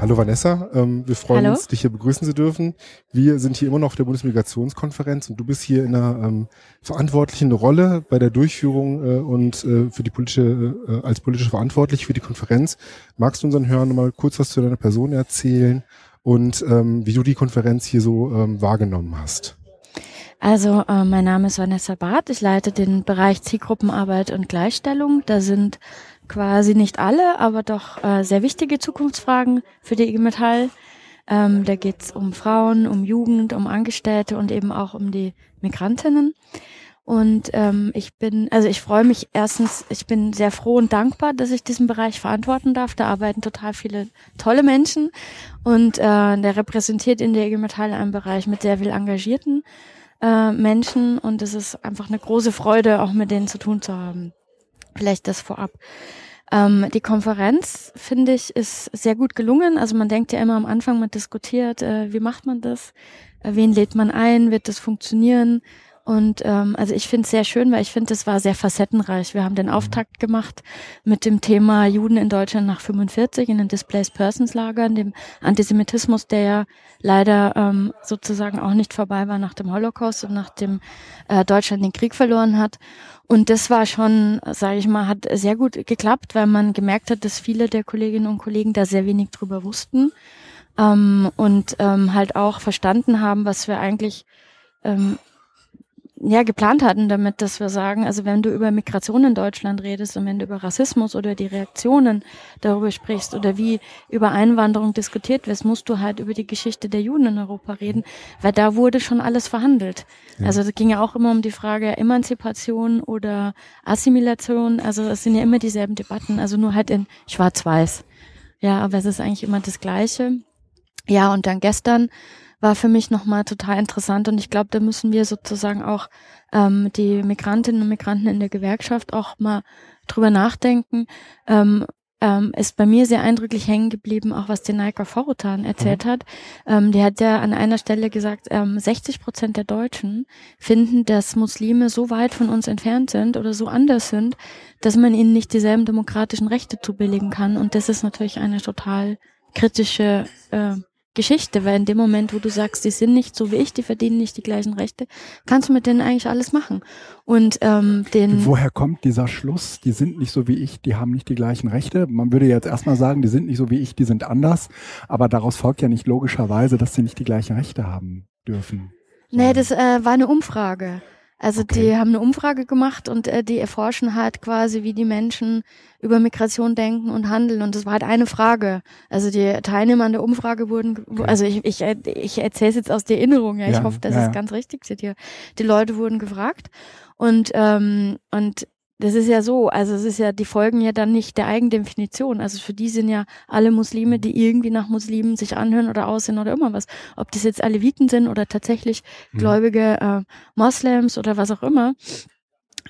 Hallo Vanessa, ähm, wir freuen Hallo. uns, dich hier begrüßen zu dürfen. Wir sind hier immer noch auf der Bundesmigrationskonferenz und du bist hier in einer ähm, verantwortlichen Rolle bei der Durchführung äh, und äh, für die politische, äh, als politische verantwortlich für die Konferenz. Magst du unseren Hörern mal kurz was zu deiner Person erzählen und ähm, wie du die Konferenz hier so ähm, wahrgenommen hast? Also äh, mein Name ist Vanessa Barth. Ich leite den Bereich Zielgruppenarbeit und Gleichstellung. Da sind quasi nicht alle, aber doch äh, sehr wichtige Zukunftsfragen für die IG Metall. Ähm, da geht's um Frauen, um Jugend, um Angestellte und eben auch um die Migrantinnen. Und ähm, ich bin, also ich freue mich erstens, ich bin sehr froh und dankbar, dass ich diesen Bereich verantworten darf. Da arbeiten total viele tolle Menschen und äh, der repräsentiert in der IG Metall einen Bereich mit sehr viel engagierten äh, Menschen und es ist einfach eine große Freude, auch mit denen zu tun zu haben. Vielleicht das vorab. Ähm, die Konferenz, finde ich, ist sehr gut gelungen. Also man denkt ja immer am Anfang, man diskutiert, äh, wie macht man das? Äh, wen lädt man ein? Wird das funktionieren? Und ähm, also ich finde es sehr schön, weil ich finde, es war sehr facettenreich. Wir haben den Auftakt gemacht mit dem Thema Juden in Deutschland nach 45 in den Displaced Persons Lagern, dem Antisemitismus, der ja leider ähm, sozusagen auch nicht vorbei war nach dem Holocaust und nachdem äh, Deutschland den Krieg verloren hat. Und das war schon, sage ich mal, hat sehr gut geklappt, weil man gemerkt hat, dass viele der Kolleginnen und Kollegen da sehr wenig drüber wussten ähm, und ähm, halt auch verstanden haben, was wir eigentlich ähm, ja geplant hatten damit, dass wir sagen, also wenn du über Migration in Deutschland redest und wenn du über Rassismus oder die Reaktionen darüber sprichst oder wie über Einwanderung diskutiert wirst, musst du halt über die Geschichte der Juden in Europa reden, weil da wurde schon alles verhandelt. Ja. Also es ging ja auch immer um die Frage Emanzipation oder Assimilation, also es sind ja immer dieselben Debatten, also nur halt in schwarz-weiß. Ja, aber es ist eigentlich immer das Gleiche. Ja, und dann gestern war für mich nochmal total interessant und ich glaube, da müssen wir sozusagen auch ähm, die Migrantinnen und Migranten in der Gewerkschaft auch mal drüber nachdenken. Ähm, ähm, ist bei mir sehr eindrücklich hängen geblieben, auch was die Naika Forutan erzählt mhm. hat. Ähm, die hat ja an einer Stelle gesagt, ähm, 60 Prozent der Deutschen finden, dass Muslime so weit von uns entfernt sind oder so anders sind, dass man ihnen nicht dieselben demokratischen Rechte zubilligen kann. Und das ist natürlich eine total kritische äh, Geschichte, weil in dem Moment, wo du sagst, die sind nicht so wie ich, die verdienen nicht die gleichen Rechte, kannst du mit denen eigentlich alles machen. Und ähm, den. Woher kommt dieser Schluss? Die sind nicht so wie ich, die haben nicht die gleichen Rechte. Man würde jetzt erstmal sagen, die sind nicht so wie ich, die sind anders. Aber daraus folgt ja nicht logischerweise, dass sie nicht die gleichen Rechte haben dürfen. Nee, das äh, war eine Umfrage. Also okay. die haben eine Umfrage gemacht und äh, die erforschen halt quasi, wie die Menschen über Migration denken und handeln. Und das war halt eine Frage. Also die Teilnehmer an der Umfrage wurden, okay. also ich, ich, ich erzähle es jetzt aus der Erinnerung, ja. Ich ja, hoffe, das ja, ist ganz richtig. Die, die Leute wurden gefragt. Und, ähm, und das ist ja so, also es ist ja, die folgen ja dann nicht der Eigendefinition. Also für die sind ja alle Muslime, die irgendwie nach Muslimen sich anhören oder aussehen oder immer was. Ob das jetzt Aleviten sind oder tatsächlich mhm. gläubige äh, Moslems oder was auch immer.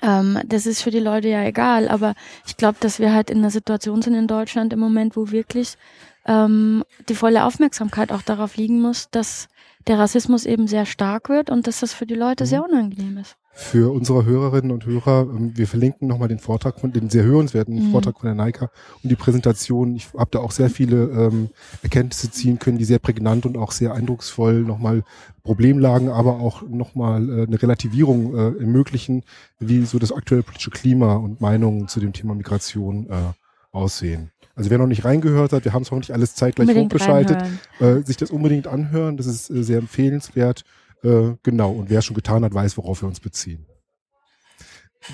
Ähm, das ist für die Leute ja egal. Aber ich glaube, dass wir halt in einer Situation sind in Deutschland im Moment, wo wirklich ähm, die volle Aufmerksamkeit auch darauf liegen muss, dass der Rassismus eben sehr stark wird und dass das für die Leute mhm. sehr unangenehm ist für unsere Hörerinnen und Hörer, ähm, wir verlinken nochmal den Vortrag von, den sehr hörenswerten mhm. Vortrag von der Naika und die Präsentation. Ich habe da auch sehr viele ähm, Erkenntnisse ziehen können, die sehr prägnant und auch sehr eindrucksvoll nochmal Problemlagen, aber auch nochmal äh, eine Relativierung äh, ermöglichen, wie so das aktuelle politische Klima und Meinungen zu dem Thema Migration äh, aussehen. Also wer noch nicht reingehört hat, wir haben es auch nicht alles zeitgleich unbedingt hochgeschaltet, äh, sich das unbedingt anhören, das ist äh, sehr empfehlenswert. Äh, genau, und wer schon getan hat, weiß, worauf wir uns beziehen.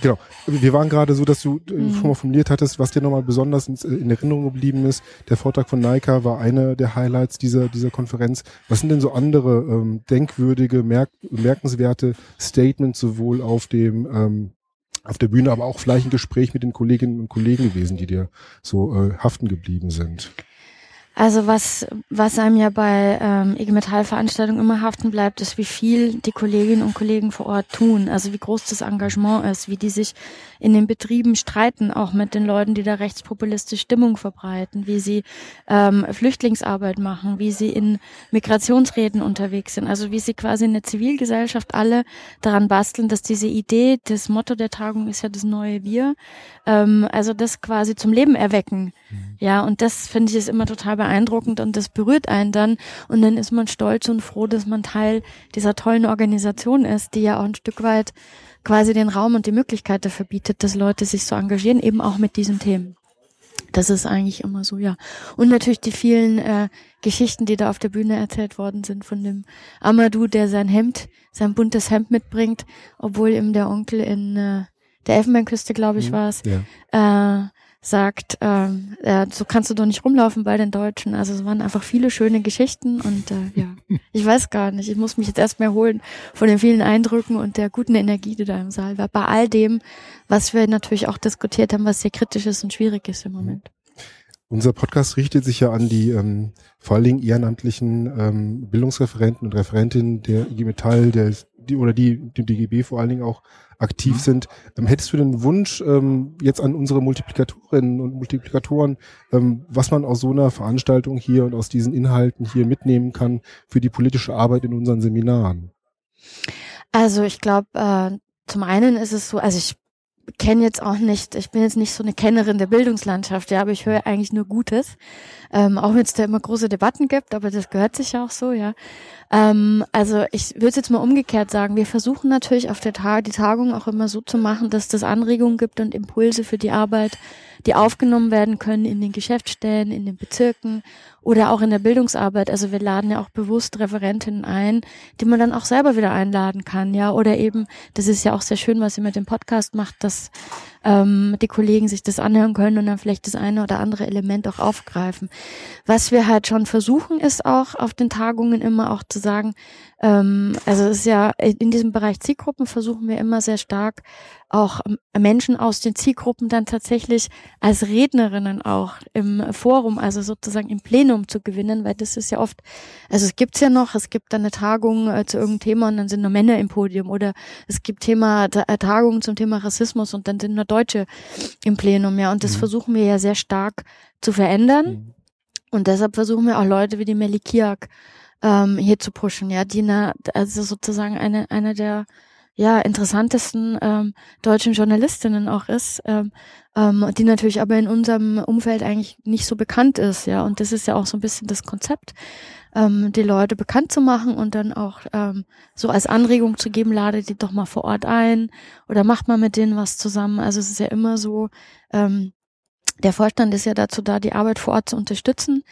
Genau. Wir waren gerade so, dass du äh, mhm. schon mal formuliert hattest, was dir nochmal besonders in, in, Erinnerung geblieben ist. Der Vortrag von Naika war einer der Highlights dieser, dieser Konferenz. Was sind denn so andere ähm, denkwürdige, merk, merkenswerte Statements sowohl auf dem ähm, auf der Bühne, aber auch vielleicht ein Gespräch mit den Kolleginnen und Kollegen gewesen, die dir so äh, haften geblieben sind? Also was, was einem ja bei ähm, IG Metall-Veranstaltungen immer haften bleibt, ist, wie viel die Kolleginnen und Kollegen vor Ort tun. Also wie groß das Engagement ist, wie die sich in den Betrieben streiten, auch mit den Leuten, die da rechtspopulistische Stimmung verbreiten, wie sie ähm, Flüchtlingsarbeit machen, wie sie in Migrationsreden unterwegs sind. Also wie sie quasi in der Zivilgesellschaft alle daran basteln, dass diese Idee, das Motto der Tagung ist ja das neue Wir, ähm, also das quasi zum Leben erwecken. Mhm. Ja, und das finde ich ist immer total beeindruckend und das berührt einen dann und dann ist man stolz und froh, dass man Teil dieser tollen Organisation ist, die ja auch ein Stück weit quasi den Raum und die Möglichkeit dafür bietet, dass Leute sich so engagieren, eben auch mit diesen Themen. Das ist eigentlich immer so, ja. Und natürlich die vielen äh, Geschichten, die da auf der Bühne erzählt worden sind von dem Amadou, der sein Hemd, sein buntes Hemd mitbringt, obwohl ihm der Onkel in äh, der Elfenbeinküste, glaube ich, mhm, war es, ja. äh, sagt, ähm, ja, so kannst du doch nicht rumlaufen bei den Deutschen. Also es waren einfach viele schöne Geschichten und äh, ja, ich weiß gar nicht. Ich muss mich jetzt erst mehr holen von den vielen Eindrücken und der guten Energie, die da im Saal war. Bei all dem, was wir natürlich auch diskutiert haben, was sehr kritisch ist und schwierig ist im Moment. Unser Podcast richtet sich ja an die ähm, vor allen Dingen ehrenamtlichen ähm, Bildungsreferenten und Referentinnen der IG Metall, der die oder die dem DGB vor allen Dingen auch aktiv mhm. sind. Ähm, hättest du den Wunsch ähm, jetzt an unsere Multiplikatorinnen und Multiplikatoren, ähm, was man aus so einer Veranstaltung hier und aus diesen Inhalten hier mitnehmen kann für die politische Arbeit in unseren Seminaren? Also ich glaube, äh, zum einen ist es so, also ich kenne jetzt auch nicht, ich bin jetzt nicht so eine Kennerin der Bildungslandschaft, ja, aber ich höre eigentlich nur Gutes. Ähm, auch wenn es da immer große Debatten gibt, aber das gehört sich ja auch so, ja. Ähm, also ich würde jetzt mal umgekehrt sagen, wir versuchen natürlich auf der Tag die Tagung auch immer so zu machen, dass das Anregungen gibt und Impulse für die Arbeit, die aufgenommen werden können in den Geschäftsstellen, in den Bezirken oder auch in der Bildungsarbeit. Also wir laden ja auch bewusst Referentinnen ein, die man dann auch selber wieder einladen kann, ja. Oder eben, das ist ja auch sehr schön, was ihr mit dem Podcast macht, dass ähm, die Kollegen sich das anhören können und dann vielleicht das eine oder andere Element auch aufgreifen. Was wir halt schon versuchen, ist auch auf den Tagungen immer auch zu sagen, ähm, also es ist ja in diesem Bereich Zielgruppen versuchen wir immer sehr stark auch ähm, Menschen aus den Zielgruppen dann tatsächlich als Rednerinnen auch im Forum, also sozusagen im Plenum zu gewinnen, weil das ist ja oft, also es gibt's ja noch, es gibt dann eine Tagung äh, zu irgendeinem Thema und dann sind nur Männer im Podium oder es gibt Thema äh, Tagungen zum Thema Rassismus und dann sind nur Deutsche im Plenum, ja, und das mhm. versuchen wir ja sehr stark zu verändern. Mhm. Und deshalb versuchen wir auch Leute wie die Melikiak ähm, hier zu pushen, ja, die na, also sozusagen eine, eine der ja, interessantesten ähm, deutschen Journalistinnen auch ist, ähm, ähm, die natürlich aber in unserem Umfeld eigentlich nicht so bekannt ist, ja. Und das ist ja auch so ein bisschen das Konzept, ähm, die Leute bekannt zu machen und dann auch ähm, so als Anregung zu geben, lade die doch mal vor Ort ein oder macht mal mit denen was zusammen. Also es ist ja immer so, ähm, der Vorstand ist ja dazu da, die Arbeit vor Ort zu unterstützen.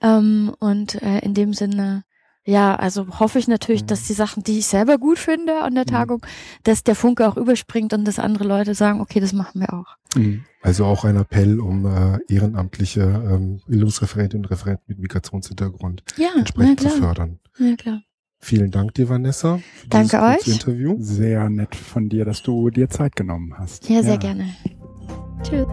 Ähm, und äh, in dem Sinne ja, also hoffe ich natürlich, dass mhm. die Sachen, die ich selber gut finde an der mhm. Tagung, dass der Funke auch überspringt und dass andere Leute sagen, okay, das machen wir auch. Mhm. Also auch ein Appell, um äh, ehrenamtliche ähm, Bildungsreferentinnen und Referenten mit Migrationshintergrund ja, entsprechend zu fördern. Ja, klar. Vielen Dank dir, Vanessa, für Danke euch. Interview. Sehr nett von dir, dass du dir Zeit genommen hast. Ja, sehr ja. gerne. Tschüss.